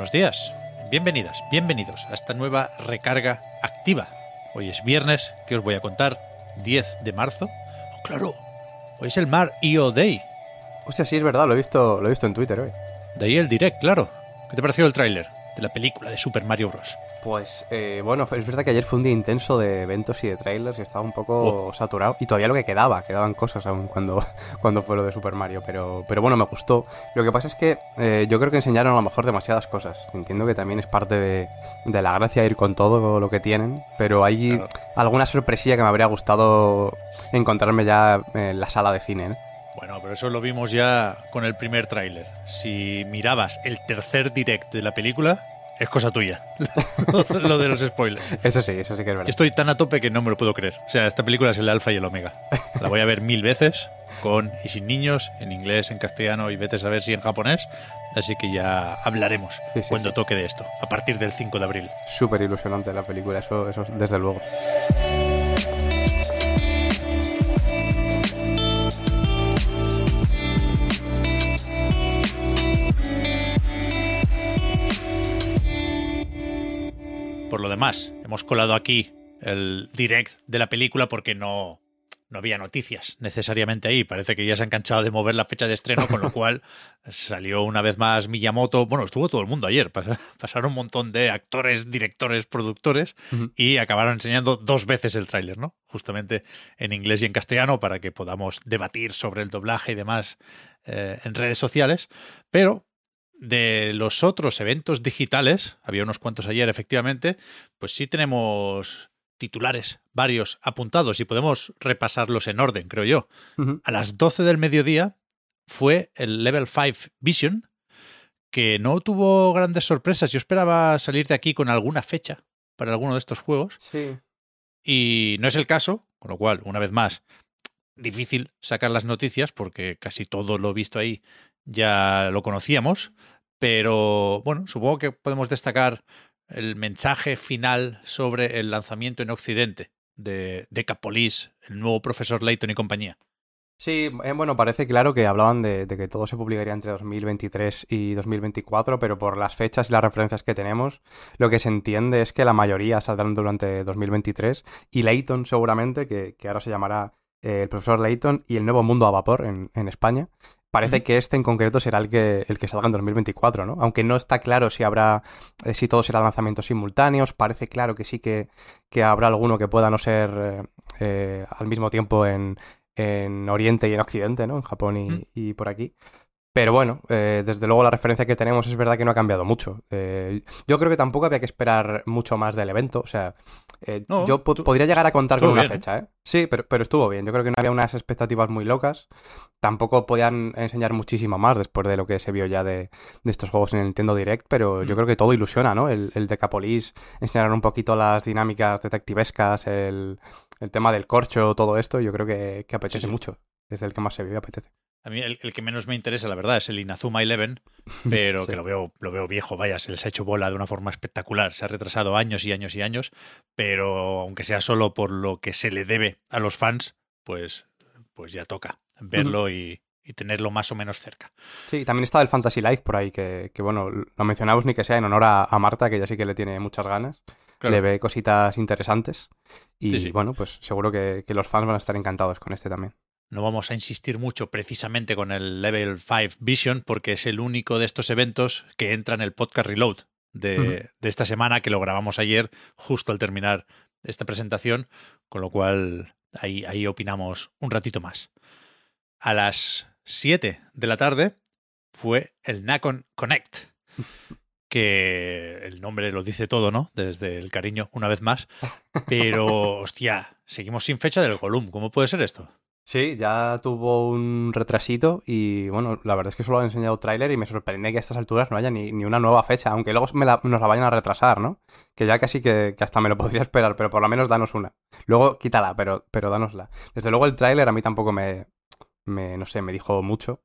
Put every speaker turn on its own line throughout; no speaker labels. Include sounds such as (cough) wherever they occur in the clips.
Buenos días, bienvenidas, bienvenidos a esta nueva recarga activa. Hoy es viernes, ¿qué os voy a contar? 10 de marzo. Oh, claro, hoy es el Mar IO Day.
Hostia, sí, es verdad, lo he visto, lo he visto en Twitter hoy.
De ahí el direct, claro. ¿Qué te pareció el tráiler de la película de Super Mario Bros?
Pues, eh, bueno, es verdad que ayer fue un día intenso de eventos y de trailers y estaba un poco saturado. Y todavía lo que quedaba, quedaban cosas aún cuando, (laughs) cuando fue lo de Super Mario. Pero, pero bueno, me gustó. Lo que pasa es que eh, yo creo que enseñaron a lo mejor demasiadas cosas. Entiendo que también es parte de, de la gracia ir con todo lo que tienen. Pero hay
Claro.
alguna sorpresilla que me habría gustado encontrarme ya en la sala de cine. ¿eh?
Bueno, pero eso lo vimos ya con el primer tráiler. Si mirabas el tercer direct de la película, es cosa tuya. (laughs) lo de los spoilers.
Eso sí, eso sí que es verdad.
Yo estoy tan a tope que no me lo puedo creer. O sea, esta película es el alfa y el omega. La voy a ver mil veces, con y sin niños, en inglés, en castellano y vete a saber si en japonés. Así que ya hablaremos
Sí, sí,
cuando
sí.
toque de esto, a partir del 5 de abril.
Súper ilusionante la película, eso, eso desde luego.
Por lo demás, hemos colado aquí el direct de la película porque no, no había noticias necesariamente ahí. Parece que ya se han cansado de mover la fecha de estreno, con lo (laughs) cual salió una vez más Miyamoto. Bueno, estuvo todo el mundo ayer. pas- Pasaron un montón de actores, directores, productores y acabaron enseñando dos veces el tráiler, ¿no? Justamente en inglés y en castellano para que podamos debatir sobre el doblaje y demás eh, en redes sociales. Pero de los otros eventos digitales, había unos cuantos ayer efectivamente, pues sí tenemos titulares varios apuntados y podemos repasarlos en orden, creo yo. A las 12 del mediodía fue el Level 5 Vision, que no tuvo grandes sorpresas. Yo esperaba salir de aquí con alguna fecha para alguno de estos juegos
Sí.
y no es el caso, con lo cual, una vez más, difícil sacar las noticias porque casi todo lo visto ahí ya lo conocíamos, pero bueno, supongo que podemos destacar el mensaje final sobre el lanzamiento en Occidente de Decapolis, el nuevo profesor Layton y compañía.
Sí, eh, bueno, parece claro que hablaban de, que todo se publicaría entre 2023 y 2024, pero por las fechas y las referencias que tenemos, lo que se entiende es que la mayoría saldrán durante 2023 y Layton seguramente, que, que ahora se llamará eh, el profesor Layton y el nuevo mundo a vapor en, en España. Parece que este en concreto será el que, el que salga en 2024, ¿no? Aunque no está claro si habrá, eh, si todos serán lanzamientos simultáneos, parece claro que sí que, que habrá alguno que pueda no ser eh, eh, al mismo tiempo en, en Oriente y en Occidente, ¿no? En Japón y, y por aquí. Pero bueno, eh, desde luego la referencia que tenemos es verdad que no ha cambiado mucho. Eh, yo creo que tampoco había que esperar mucho más del evento. O sea, eh,
No,
yo po- podría llegar a contar con una
bien, ¿eh?
fecha, ¿eh? Sí, pero, pero estuvo bien. Yo creo que no había unas expectativas muy locas. Tampoco podían enseñar muchísimo más después de lo que se vio ya de, de estos juegos en el Nintendo Direct, pero yo
Mm.
creo que todo ilusiona, ¿no? El, el Decapolis, enseñaron un poquito las dinámicas detectivescas, el, el tema del corcho, todo esto. Yo creo que, que apetece
Sí, sí.
mucho. Desde el que más se vio, apetece.
A mí el, el que menos me interesa, la verdad, es el Inazuma Eleven, (laughs) pero
Sí.
que lo veo, lo veo viejo, vaya, se les ha hecho bola de una forma espectacular. Se ha retrasado años y años y años, pero aunque sea solo por lo que se le debe a los fans, pues, pues ya toca verlo y, y tenerlo más o menos cerca.
Sí, también estaba el Fantasy Life por ahí, que, que, bueno, lo mencionamos ni que sea en honor a, a Marta, que ya sí que le tiene muchas ganas.
Claro.
Le ve cositas interesantes. Y
Sí, sí.
bueno, pues seguro que, que los fans van a estar encantados con este también.
No vamos a insistir mucho precisamente con el Level 5 Vision porque es el único de estos eventos que entra en el podcast Reload de, de esta semana que lo grabamos ayer justo al terminar esta presentación, con lo cual ahí, ahí opinamos un ratito más. A las 7 de la tarde fue el Nacon Connect, que el nombre lo dice todo, ¿no? Desde el cariño, una vez más. Pero, hostia, seguimos sin fecha del Gollum. ¿Cómo puede ser esto?
Sí, ya tuvo un retrasito y bueno, la verdad es que solo han enseñado tráiler y me sorprende que a estas alturas no haya ni, ni una nueva fecha, aunque luego me la- nos la vayan a retrasar, ¿no? Que ya casi que, que hasta me lo (laughs) podría esperar, pero por lo menos danos una. Luego quítala, pero, pero danosla. Desde luego el tráiler a mí tampoco me, me, no sé, me dijo mucho.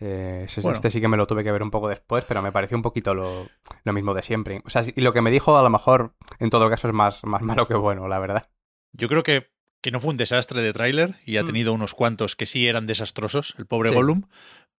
Eh, ese-
Bueno.
Este sí que me lo tuve que ver un poco después, pero me pareció un poquito lo, lo mismo de siempre. O sea, y lo que me dijo a lo mejor en todo caso es más, más malo que bueno, la verdad.
Yo creo que, que no fue un desastre de tráiler y ha
Mm.
tenido unos cuantos que sí eran desastrosos, el pobre
Sí.
Gollum,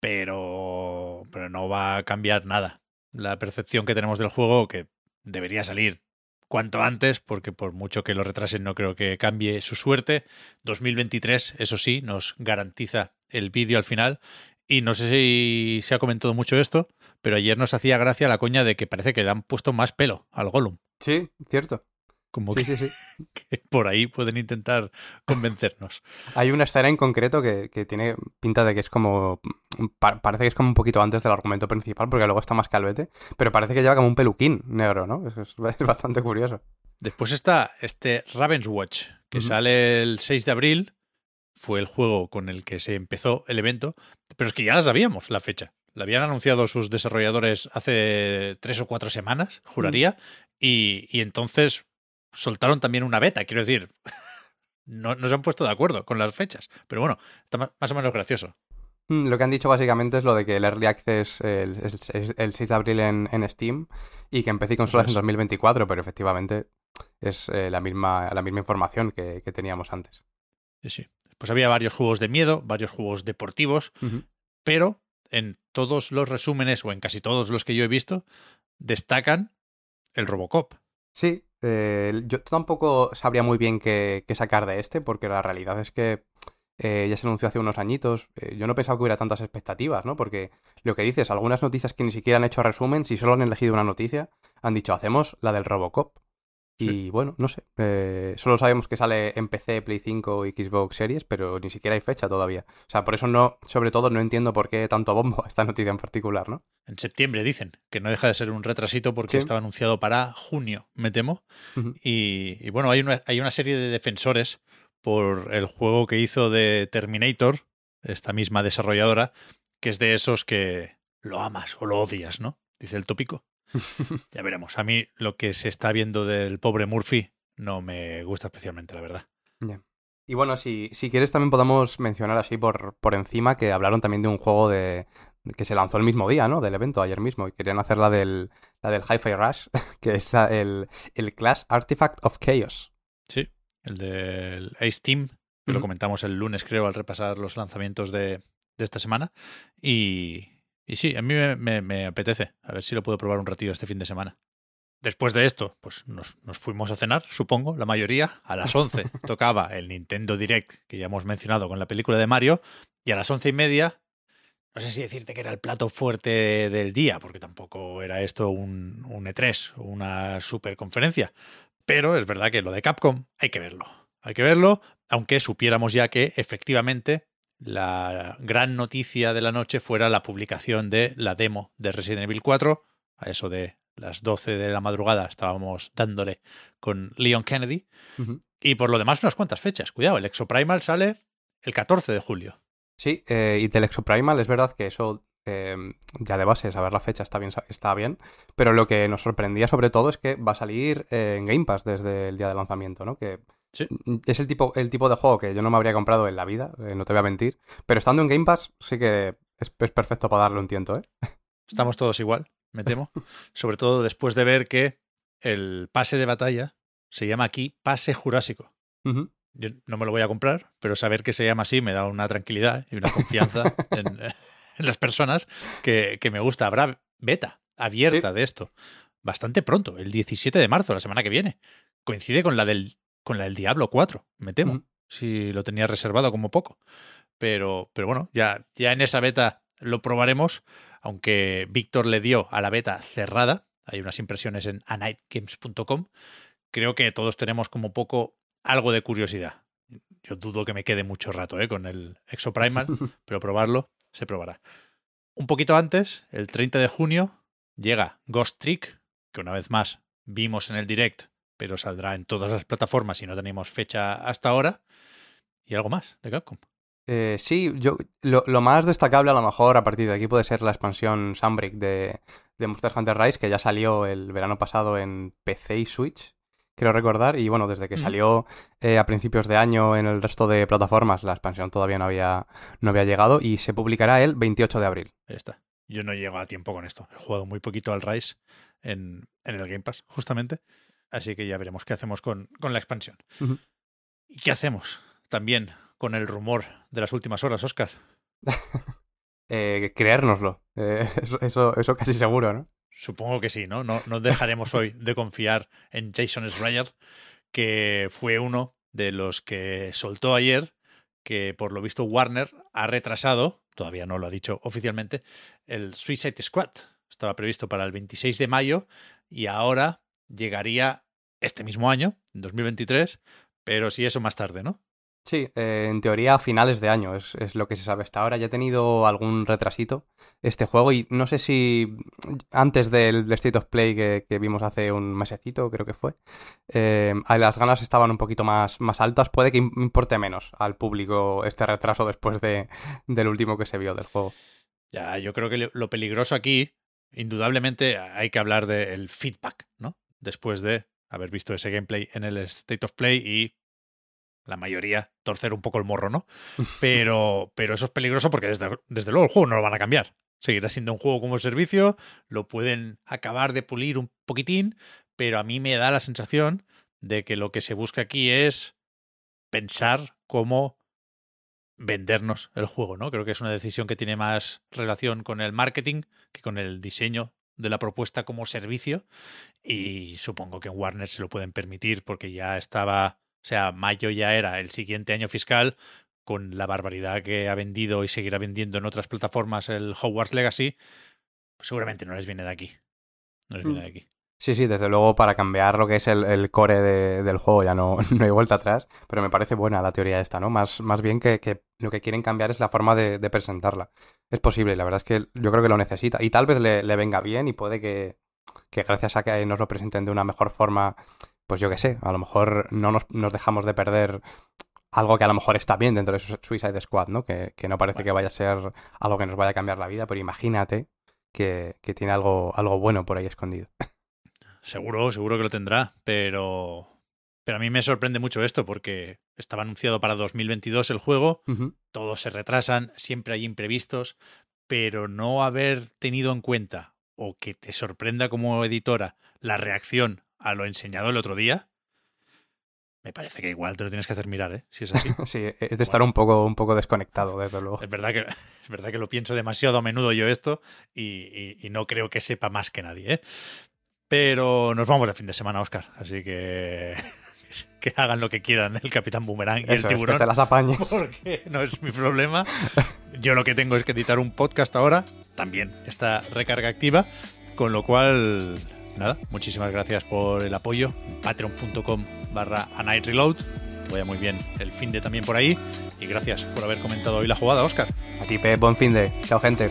pero, pero no va a cambiar nada. La percepción que tenemos del juego, que debería salir cuanto antes, porque por mucho que lo retrasen no creo que cambie su suerte. 2023, eso sí, nos garantiza el vídeo al final. Y no sé si se ha comentado mucho esto, pero ayer nos hacía gracia la coña de que parece que le han puesto más pelo al Gollum.
Sí, cierto.
Como
Sí,
que,
sí, sí. (laughs)
que por ahí pueden intentar convencernos.
Hay una escena en concreto que, que tiene pinta de que es como. pa- parece que es como un poquito antes del argumento principal, porque luego está más calvete. Pero parece que lleva como un peluquín negro, ¿no? Es, es- es bastante curioso.
Después está este Ravenswatch, que
Ujú.
sale el 6 de abril. Fue el juego con el que se empezó el evento, pero es que ya la sabíamos la fecha. La habían anunciado sus desarrolladores hace tres o cuatro semanas, juraría, y, y entonces soltaron también una beta. Quiero decir, (laughs) no, no se han puesto de acuerdo con las fechas, pero bueno, está más o menos gracioso.
Mm, Lo que han dicho básicamente es lo de que el Early Access el, el 6 de abril en, en Steam y que empecé consolas en
es.
2024, pero efectivamente es eh, la, misma, la misma información que, que teníamos antes.
Sí, sí. Pues había varios juegos de miedo, varios juegos deportivos, pero en todos los resúmenes, o en casi todos los que yo he visto, destacan el Robocop.
Sí, eh, yo tampoco sabría muy bien qué, sacar de este, porque la realidad es que eh, ya se anunció hace unos añitos. eh, yo no pensaba que hubiera tantas expectativas, ¿no? Porque lo que dices, algunas noticias que ni siquiera han hecho resumen, si solo han elegido una noticia, han dicho, hacemos la del Robocop. Y bueno, no sé. eh, solo sabemos que sale en PC, Play 5 y Xbox Series, pero ni siquiera hay fecha todavía. O sea, por eso no, sobre todo no entiendo por qué tanto bombo (laughs) esta noticia en particular, ¿no?
En septiembre dicen que no deja de ser un retrasito porque
Sí.
estaba anunciado para junio, me temo. Y, y bueno, hay una, hay una serie de defensores por el juego que hizo de Terminator, esta misma desarrolladora, que es de esos que lo amas o lo odias, ¿no? Dice el tópico. (laughs) Ya veremos. A mí lo que se está viendo del pobre Murphy no me gusta especialmente, la verdad.
Y bueno, si, si quieres también podemos mencionar así por, por encima que hablaron también de un juego de que se lanzó el mismo día, ¿no? Del evento, ayer mismo, y querían hacer la del, la del Hi-Fi Rush, (laughs) que es la- el, el Class Artifact of Chaos.
Sí, el del Ace Team, que lo comentamos el lunes, creo, al repasar los lanzamientos de, de esta semana. Y, y sí, a mí me, me- me apetece. A ver si lo puedo probar un ratillo este fin de semana. Después de esto, pues nos, nos fuimos a cenar, supongo, la mayoría. A las 11 (laughs) tocaba el Nintendo Direct, que ya hemos mencionado con la película de Mario. Y a las once y media, no sé si decirte que era el plato fuerte del día, porque tampoco era esto un, un E3 o una superconferencia. Pero es verdad que lo de Capcom hay que verlo. Hay que verlo, aunque supiéramos ya que efectivamente la gran noticia de la noche fuera la publicación de la demo de Resident Evil 4. A eso de las 12 de la madrugada estábamos dándole con Leon Kennedy. Y por lo demás, unas cuantas fechas. Cuidado, el Exoprimal sale el 14 de julio.
Sí, eh, y del Exoprimal es verdad que eso eh, ya de base, saber la fecha está bien, está bien, pero lo que nos sorprendía sobre todo es que va a salir eh, en Game Pass desde el día de lanzamiento, ¿no? Que
Sí.
es el tipo, el tipo de juego que yo no me habría comprado en la vida, eh, no te voy a mentir, pero estando en Game Pass sí que es, es perfecto para darle un tiento, ¿eh?
Estamos todos igual, me temo. (laughs) Sobre todo después de ver que el pase de batalla se llama aquí pase jurásico. Yo no me lo voy a comprar, pero saber que se llama así me da una tranquilidad y una confianza (laughs) en, en las personas que, que me gusta. Habrá beta abierta de esto bastante pronto, el 17 de marzo, la semana que viene. Coincide con la del, con la del Diablo 4, me temo. Si lo tenía reservado como poco. Pero, pero bueno, ya, ya en esa beta lo probaremos, aunque Víctor le dio a la beta cerrada. Hay unas impresiones en anightgames.com. Creo que todos tenemos como poco algo de curiosidad. Yo dudo que me quede mucho rato ¿eh? con el Exoprimal, (laughs) pero probarlo se probará. Un poquito antes, el 30 de junio, llega Ghost Trick, que una vez más vimos en el direct, pero saldrá en todas las plataformas y no tenemos fecha hasta ahora. Y algo más de Capcom.
Eh, sí, yo lo, lo, más destacable a lo mejor a partir de aquí puede ser la expansión Sunbreak de, de Monster Hunter Rise, que ya salió el verano pasado en PC y Switch, quiero recordar. Y bueno, desde que salió eh, a principios de año en el resto de plataformas, la expansión todavía no había, no había llegado y se publicará el 28 de abril.
Ahí está. Yo no llego a tiempo con esto. He jugado muy poquito al Rise en, en el Game Pass, justamente. Así que ya veremos qué hacemos con, con la expansión. ¿Y qué hacemos también con el rumor de las últimas horas, Oscar? (laughs)
Eh, creérnoslo. Eh, (laughs) eso, eso, eso casi seguro, ¿no?
Supongo que sí, ¿no? No, no dejaremos hoy de confiar en Jason Schreier, que fue uno de los que soltó ayer que por lo visto Warner ha retrasado, todavía no lo ha dicho oficialmente, el Suicide Squad. Estaba previsto para el 26 de mayo y ahora llegaría este mismo año, en 2023, pero sí eso más tarde, ¿no?
Sí, eh, en teoría a finales de año es, es, lo que se sabe hasta ahora. Ya ha tenido algún retrasito este juego y no sé si antes del State of Play que, que vimos hace un mesecito, creo que fue, eh, las ganas estaban un poquito más, más altas. Puede que importe menos al público este retraso después de, del último que se vio del juego.
Ya, yo creo que lo peligroso aquí, indudablemente, hay que hablar del feedback, ¿no? Después de haber visto ese gameplay en el State of Play y la mayoría torcer un poco el morro, ¿no? (laughs) Pero, pero eso es peligroso porque desde, desde luego el juego no lo van a cambiar. Seguirá siendo un juego como servicio, lo pueden acabar de pulir un poquitín, pero a mí me da la sensación de que lo que se busca aquí es pensar cómo vendernos el juego, ¿no? Creo que es una decisión que tiene más relación con el marketing que con el diseño de la propuesta como servicio y supongo que en Warner se lo pueden permitir porque ya estaba o sea, mayo ya era el siguiente año fiscal, con la barbaridad que ha vendido y seguirá vendiendo en otras plataformas el Hogwarts Legacy, pues seguramente no les viene de aquí. No les viene de aquí.
Sí, sí, desde luego para cambiar lo que es el, el core de, del juego ya no, (laughs) no, hay vuelta atrás, pero me parece buena la teoría esta, ¿no? Más, más bien que, que lo que quieren cambiar es la forma de, de, presentarla. Es posible, la verdad es que yo creo que lo necesita y tal vez le, le venga bien y puede que, que gracias a que nos lo presenten de una mejor forma pues yo qué sé, a lo mejor no nos, nos, dejamos de perder algo que a lo mejor está bien dentro de Suicide Squad, ¿no? Que, que no parece que vaya a ser algo que nos vaya a cambiar la vida, pero imagínate que, que tiene algo, algo bueno por ahí escondido.
Seguro, seguro que lo tendrá, pero... Pero a mí me sorprende mucho esto porque estaba anunciado para 2022 el juego, uh -huh. todos se retrasan, siempre hay imprevistos, pero no haber tenido en cuenta o que te sorprenda como editora la reacción a lo enseñado el otro día, me parece que igual te lo tienes que hacer mirar, ¿eh? Si es así. (laughs)
sí, es de estar un poco, un poco desconectado, desde luego.
Es verdad que, (laughs) es verdad que lo pienso demasiado a menudo yo esto y, y, y no creo que sepa más que nadie, ¿eh? Pero nos vamos de fin de semana, Oscar, así que (laughs) (laughs) que hagan lo que quieran el Capitán Boomerang y
Eso
el tiburón.
Es, que te las apañe. (laughs)
Porque no es mi problema. Yo lo que tengo es que editar un podcast ahora, también está recarga activa, con lo cual nada, muchísimas gracias por el apoyo. Patreon.com barra a night reload. Vaya muy bien el fin de también por ahí. Y gracias por haber comentado hoy la jugada, Oscar.
A ti, Pep, buen fin de. Chao, gente.